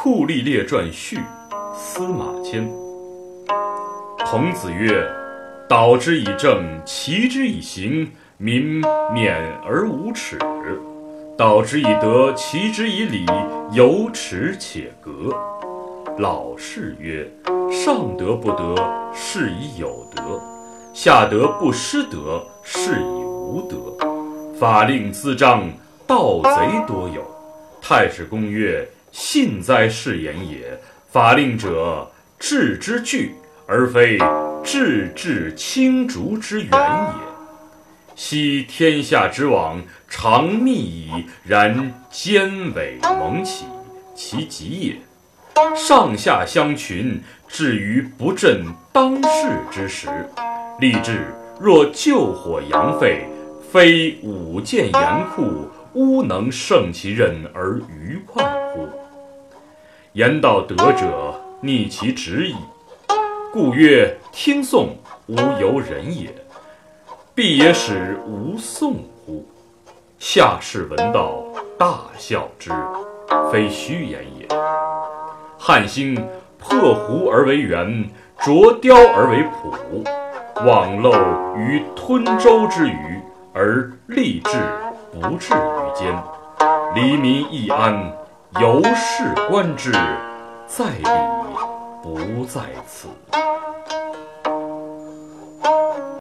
酷吏列传序》，司马迁。孔子曰：“导之以政，齐之以刑，民免而无耻；导之以德，齐之以礼，有耻且格。”老氏曰：“上德不德，是以有德；下德不失德，是以无德。法令滋章，盗贼多有。太史公曰：‘信哉，是言也！法令者，治之具，而非治治轻逐之源也。昔天下之往，常密矣，然奸伪蒙起，其极也。’”上下相群，至于不振当世之时，立志若救火扬沸，非武剑严酷，乌能胜其任而愉快？言道德者，逆其直矣。故曰：听讼无由人也，必也使无讼乎？下士闻道，大笑之，非虚言也。汉兴破胡而为圆，琢雕而为朴，罔漏于吞舟之鱼，而立志不至于奸。黎民易安，由是观之，在理不在此。